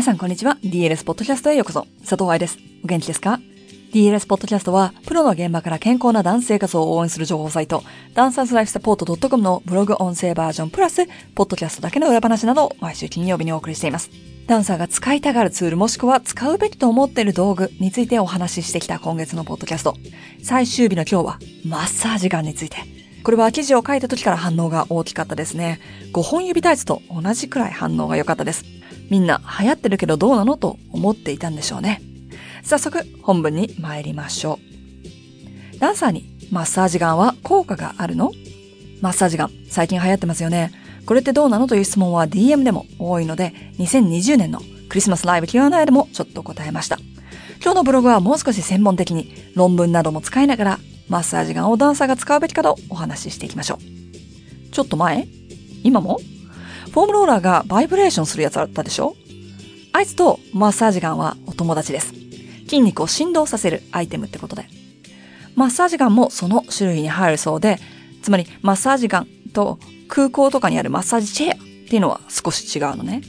皆さんこんにちは。DLS ポッドキャストへようこそ。佐藤愛です。お元気ですか？DLS ポッドキャストは、プロの現場から健康なダンス生活を応援する情報サイト、ダンサーズライフサポート .com のブログ音声バージョンプラス、ポッドキャストだけの裏話など毎週金曜日にお送りしています。ダンサーが使いたがるツールもしくは使うべきと思っている道具についてお話ししてきた今月のポッドキャスト。最終日の今日は、マッサージガンについて。これは記事を書いた時から反応が大きかったですね。5本指タイツと同じくらい反応が良かったです。みんな流行ってるけどどうなのと思っていたんでしょうね。早速本文に参りましょう。ダンサーにマッサージガンは効果があるの？マッサージガン最近流行ってますよね。これってどうなのという質問は DM でも多いので2020年のクリスマスライブ Q&A でもちょっと答えました。今日のブログはもう少し専門的に論文なども使いながらマッサージガンをダンサーが使うべきかとお話ししていきましょう。ちょっと前？今も？フォームローラーがバイブレーションするやつあったでしょ？あいつとマッサージガンはお友達です。筋肉を振動させるアイテムってことで。マッサージガンもその種類に入るそうで、つまりマッサージガンと空港とかにあるマッサージチェアっていうのは少し違うのね。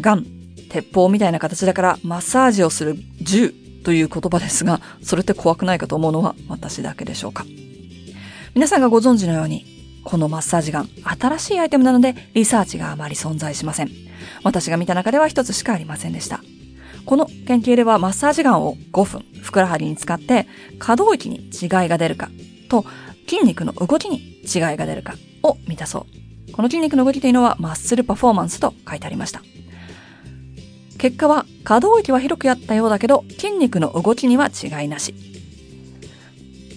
ガン、鉄砲みたいな形だからマッサージをする銃という言葉ですが、それって怖くないかと思うのは私だけでしょうか。皆さんがご存知のように、このマッサージガン、新しいアイテムなのでリサーチがあまり存在しません。私が見た中では一つしかありませんでした。この研究ではマッサージガンを5分ふくらはぎに使って可動域に違いが出るかと筋肉の動きに違いが出るかを見たそう。この筋肉の動きというのはマッスルパフォーマンスと書いてありました。結果は可動域は広くやったようだけど筋肉の動きには違いなし。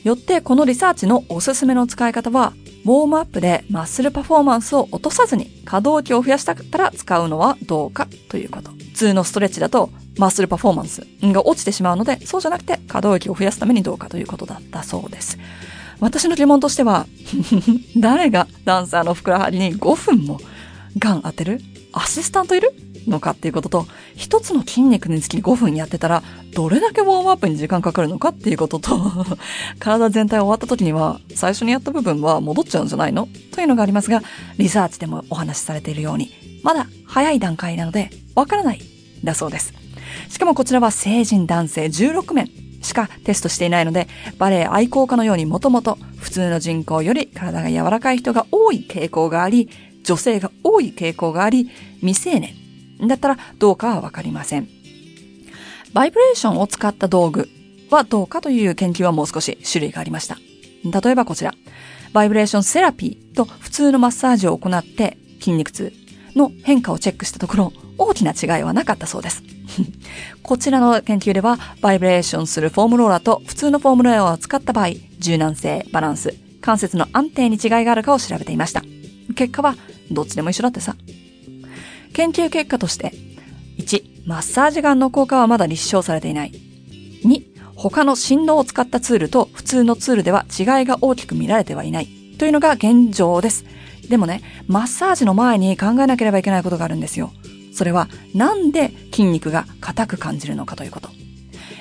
よってこのリサーチのおすすめの使い方はウォームアップでマッスルパフォーマンスを落とさずに可動域を増やしたかったら使うのはどうかということ。普通のストレッチだとマッスルパフォーマンスが落ちてしまうので、そうじゃなくて可動域を増やすためにどうかということだったそうです。私の疑問としては、誰がダンサーのふくらはぎに5分もガン当てる？アシスタントいる？のかっていうことと、一つの筋肉につき5分やってたら、どれだけウォームアップに時間かかるのかっていうことと、体全体終わった時には、最初にやった部分は戻っちゃうんじゃないの？というのがありますが、リサーチでもお話しされているように、まだ早い段階なので、わからない、だそうです。しかもこちらは成人男性16名しかテストしていないので、バレエ愛好家のようにもともと普通の人口より体が柔らかい人が多い傾向があり、女性が多い傾向があり、未成年だったらどうかはわかりません。バイブレーションを使った道具はどうかという研究はもう少し種類がありました。例えばこちら。バイブレーションセラピーと普通のマッサージを行って筋肉痛の変化をチェックしたところ、大きな違いはなかったそうです。こちらの研究では、バイブレーションするフォームローラーと普通のフォームローラーを使った場合、柔軟性、バランス、関節の安定に違いがあるかを調べていました。結果は、どっちでも一緒だってさ。研究結果として、1、マッサージガンの効果はまだ立証されていない。2、他の振動を使ったツールと普通のツールでは違いが大きく見られてはいない。というのが現状です。でもね、マッサージの前に考えなければいけないことがあるんですよ。それは、なんで筋肉が硬く感じるのかということ。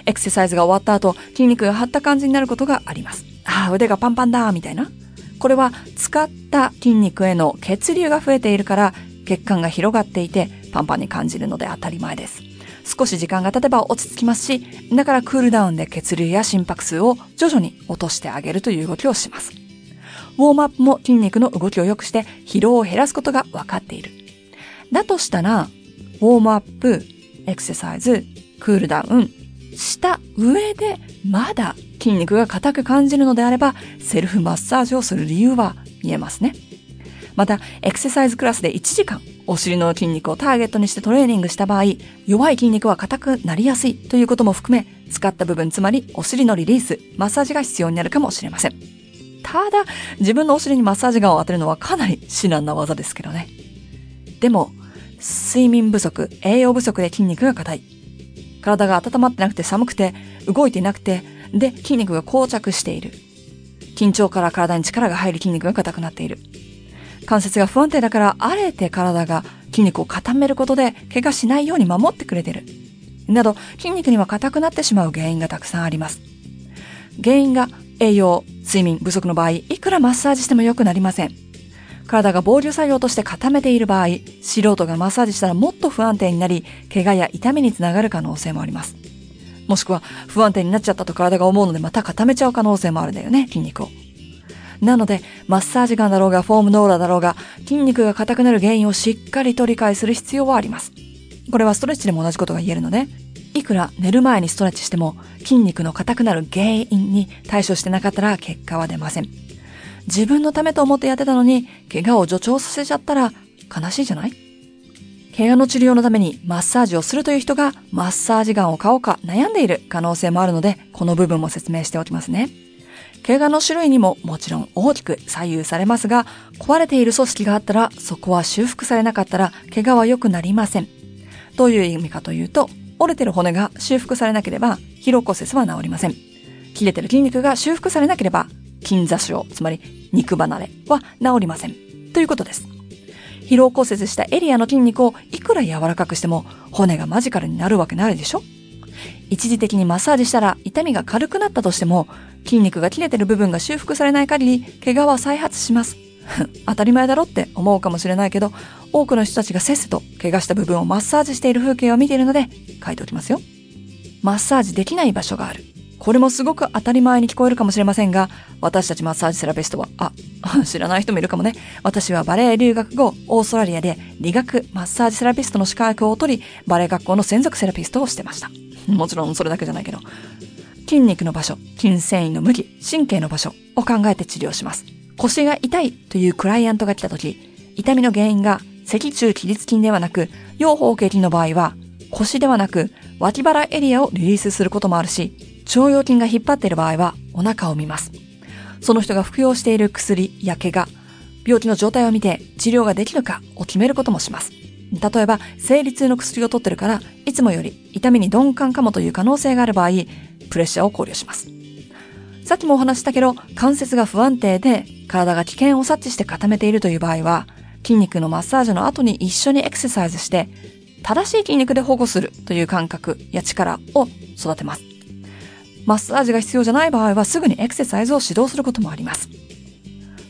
エクササイズが終わった後、筋肉が張った感じになることがあります。ああ、腕がパンパンだみたいな。これは使った筋肉への血流が増えているから血管が広がっていてパンパンに感じるので当たり前です。少し時間が経てば落ち着きますし、だからクールダウンで血流や心拍数を徐々に落としてあげるという動きをします。ウォームアップも筋肉の動きを良くして疲労を減らすことが分かっている。だとしたら、ウォームアップ、エクササイズ、クールダウンした上でまだ筋肉が硬く感じるのであれば、セルフマッサージをする理由は見えますね。また、エクササイズクラスで1時間、お尻の筋肉をターゲットにしてトレーニングした場合、弱い筋肉は硬くなりやすいということも含め、使った部分、つまりお尻のリリース、マッサージが必要になるかもしれません。ただ、自分のお尻にマッサージガンを当てるのはかなり至難な技ですけどね。でも、睡眠不足、栄養不足で筋肉が硬い。体が温まってなくて寒くて、動いていなくて、で、筋肉が膠着している。緊張から体に力が入る筋肉が硬くなっている。関節が不安定だから、あえて体が筋肉を固めることで、怪我しないように守ってくれてる。など、筋肉には硬くなってしまう原因がたくさんあります。原因が栄養、睡眠不足の場合、いくらマッサージしても良くなりません。体が防御作業として固めている場合、素人がマッサージしたらもっと不安定になり、怪我や痛みにつながる可能性もあります。もしくは不安定になっちゃったと体が思うのでまた固めちゃう可能性もあるんだよね、筋肉を。なので、マッサージガンだろうがフォームノーラーだろうが、筋肉が硬くなる原因をしっかりと理解する必要はあります。これはストレッチでも同じことが言えるので、いくら寝る前にストレッチしても筋肉の硬くなる原因に対処してなかったら結果は出ません。自分のためと思ってやってたのに、怪我を助長させちゃったら悲しいじゃない？怪我の治療のためにマッサージをするという人がマッサージガンを買おうか悩んでいる可能性もあるので、この部分も説明しておきますね。怪我の種類にももちろん大きく左右されますが、壊れている組織があったら、そこは修復されなかったら、怪我は良くなりません。どういう意味かというと、折れてる骨が修復されなければ、疲労骨折は治りません。切れてる筋肉が修復されなければ、筋座症、つまり肉離れは治りません。ということです。疲労骨折したエリアの筋肉をいくら柔らかくしても骨がマジカルになるわけないでしょ？一時的にマッサージしたら痛みが軽くなったとしても筋肉が切れてる部分が修復されない限り怪我は再発します。当たり前だろって思うかもしれないけど多くの人たちがせっせと怪我した部分をマッサージしている風景を見ているので書いておきますよ。マッサージできない場所がある。これもすごく当たり前に聞こえるかもしれませんが、私たちマッサージセラピストは、あ、知らない人もいるかもね。私はバレエ留学後、オーストラリアで理学マッサージセラピストの資格を取り、バレエ学校の専属セラピストをしてました。もちろんそれだけじゃないけど。筋肉の場所、筋繊維の向き、神経の場所を考えて治療します。腰が痛いというクライアントが来た時、痛みの原因が脊柱起立筋ではなく、腰方形筋の場合は、腰ではなく脇腹エリアをリリースすることもあるし、腸腰筋が引っ張っている場合はお腹を見ます。その人が服用している薬や怪我、病気の状態を見て治療ができるかを決めることもします。例えば、生理痛の薬を取ってるから、いつもより痛みに鈍感かもという可能性がある場合、プレッシャーを考慮します。さっきもお話したけど、関節が不安定で、体が危険を察知して固めているという場合は、筋肉のマッサージの後に一緒にエクササイズして、正しい筋肉で保護するという感覚や力を育てます。マッサージが必要じゃない場合はすぐにエクササイズを指導することもあります。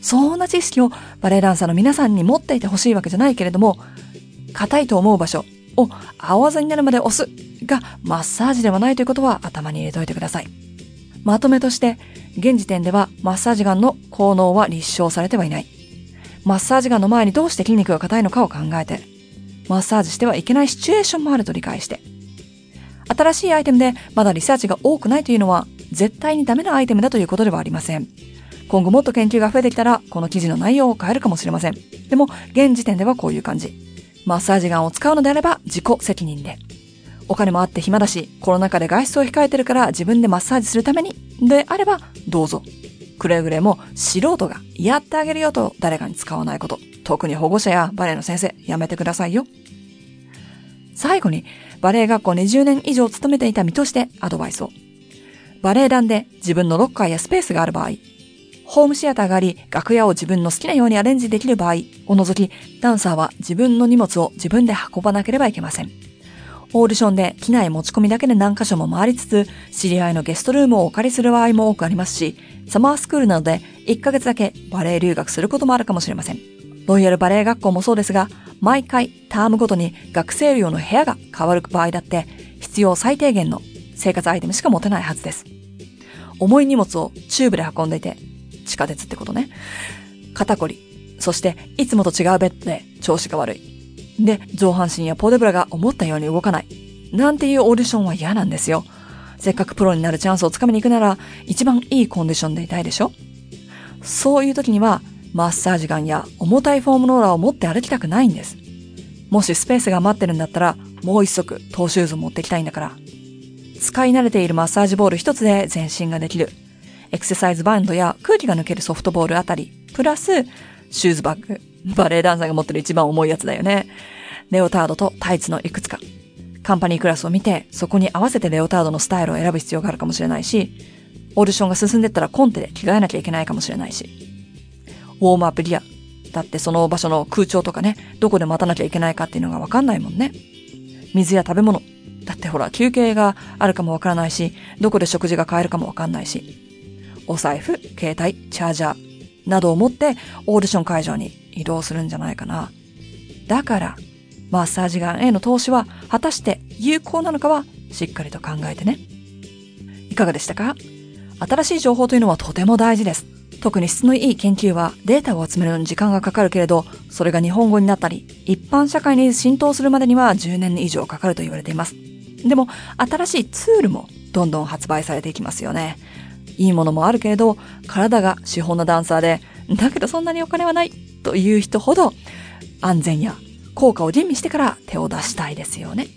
そんな知識をバレエダンサーの皆さんに持っていてほしいわけじゃないけれども、硬いと思う場所を青技になるまで押すがマッサージではないということは頭に入れておいてください。まとめとして、現時点ではマッサージガンの効能は立証されてはいない。マッサージガンの前にどうして筋肉が硬いのかを考えて、マッサージしてはいけないシチュエーションもあると理解して、新しいアイテムでまだリサーチが多くないというのは絶対にダメなアイテムだということではありません。今後もっと研究が増えてきたらこの記事の内容を変えるかもしれません。でも現時点ではこういう感じ。マッサージガンを使うのであれば自己責任で。お金もあって暇だし、コロナ禍で外出を控えてるから自分でマッサージするためにであればどうぞ。くれぐれも素人がやってあげるよと誰かに使わないこと。特に保護者やバレエの先生やめてくださいよ。最後にバレエ学校20年以上勤めていた身としてアドバイスを。バレエ団で自分のロッカーやスペースがある場合、ホームシアターがあり、楽屋を自分の好きなようにアレンジできる場合を除き、ダンサーは自分の荷物を自分で運ばなければいけません。オーディションで機内持ち込みだけで何箇所も回りつつ、知り合いのゲストルームをお借りする場合も多くありますし、サマースクールなどで1ヶ月だけバレエ留学することもあるかもしれません。ロイヤルバレエ学校もそうですが、毎回タームごとに学生寮の部屋が変わる場合だって必要最低限の生活アイテムしか持てないはずです。重い荷物をチューブで運んでいて、地下鉄ってことね。肩こり、そしていつもと違うベッドで調子が悪い。で、上半身やポーデブラが思ったように動かない。なんていうオーディションは嫌なんですよ。せっかくプロになるチャンスをつかみに行くなら、一番いいコンディションでいたいでしょそういう時には、マッサージガンや重たいフォームローラーを持って歩きたくないんです。もしスペースが待ってるんだったら、もう一足トーシューズ持ってきたいんだから。使い慣れているマッサージボール一つで全身ができる。エクササイズバンドや空気が抜けるソフトボールあたり、プラス、シューズバッグ。バレエダンサーが持ってる一番重いやつだよね。レオタードとタイツのいくつか。カンパニークラスを見て、そこに合わせてレオタードのスタイルを選ぶ必要があるかもしれないし、オーディションが進んでったらコンテで着替えなきゃいけないかもしれないし。ウォームアップリア。だってその場所の空調とかね、どこで待たなきゃいけないかっていうのがわかんないもんね。水や食べ物。だってほら、休憩があるかもわからないし、どこで食事が買えるかもわかんないし。お財布、携帯、チャージャー。などを持ってオーディション会場に移動するんじゃないかな。だから、マッサージガンへの投資は果たして有効なのかはしっかりと考えてね。いかがでしたか？新しい情報というのはとても大事です。特に質のいい研究はデータを集めるのに時間がかかるけれど、それが日本語になったり、一般社会に浸透するまでには10年以上かかると言われています。でも、新しいツールもどんどん発売されていきますよね。いいものもあるけれど、体が資本のダンサーで、だけどそんなにお金はないという人ほど、安全や効果を吟味してから手を出したいですよね。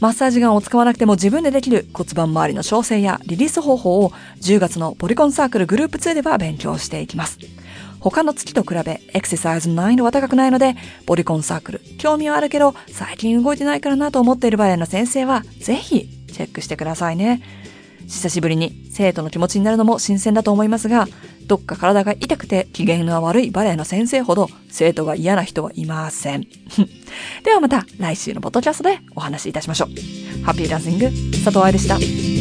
マッサージガンを使わなくても自分でできる骨盤周りの調整やリリース方法を10月のポリコンサークルグループ2では勉強していきます。他の月と比べエクササイズの難易度は高くないので、ポリコンサークル、興味はあるけど最近動いてないからなと思っているバレエの先生は、ぜひチェックしてくださいね。久しぶりに生徒の気持ちになるのも新鮮だと思いますが、どっか体が痛くて機嫌が悪いバレエの先生ほど生徒が嫌な人はいません。ではまた来週のボトキャストでお話しいたしましょう。ハッピーダンシング、佐藤愛でした。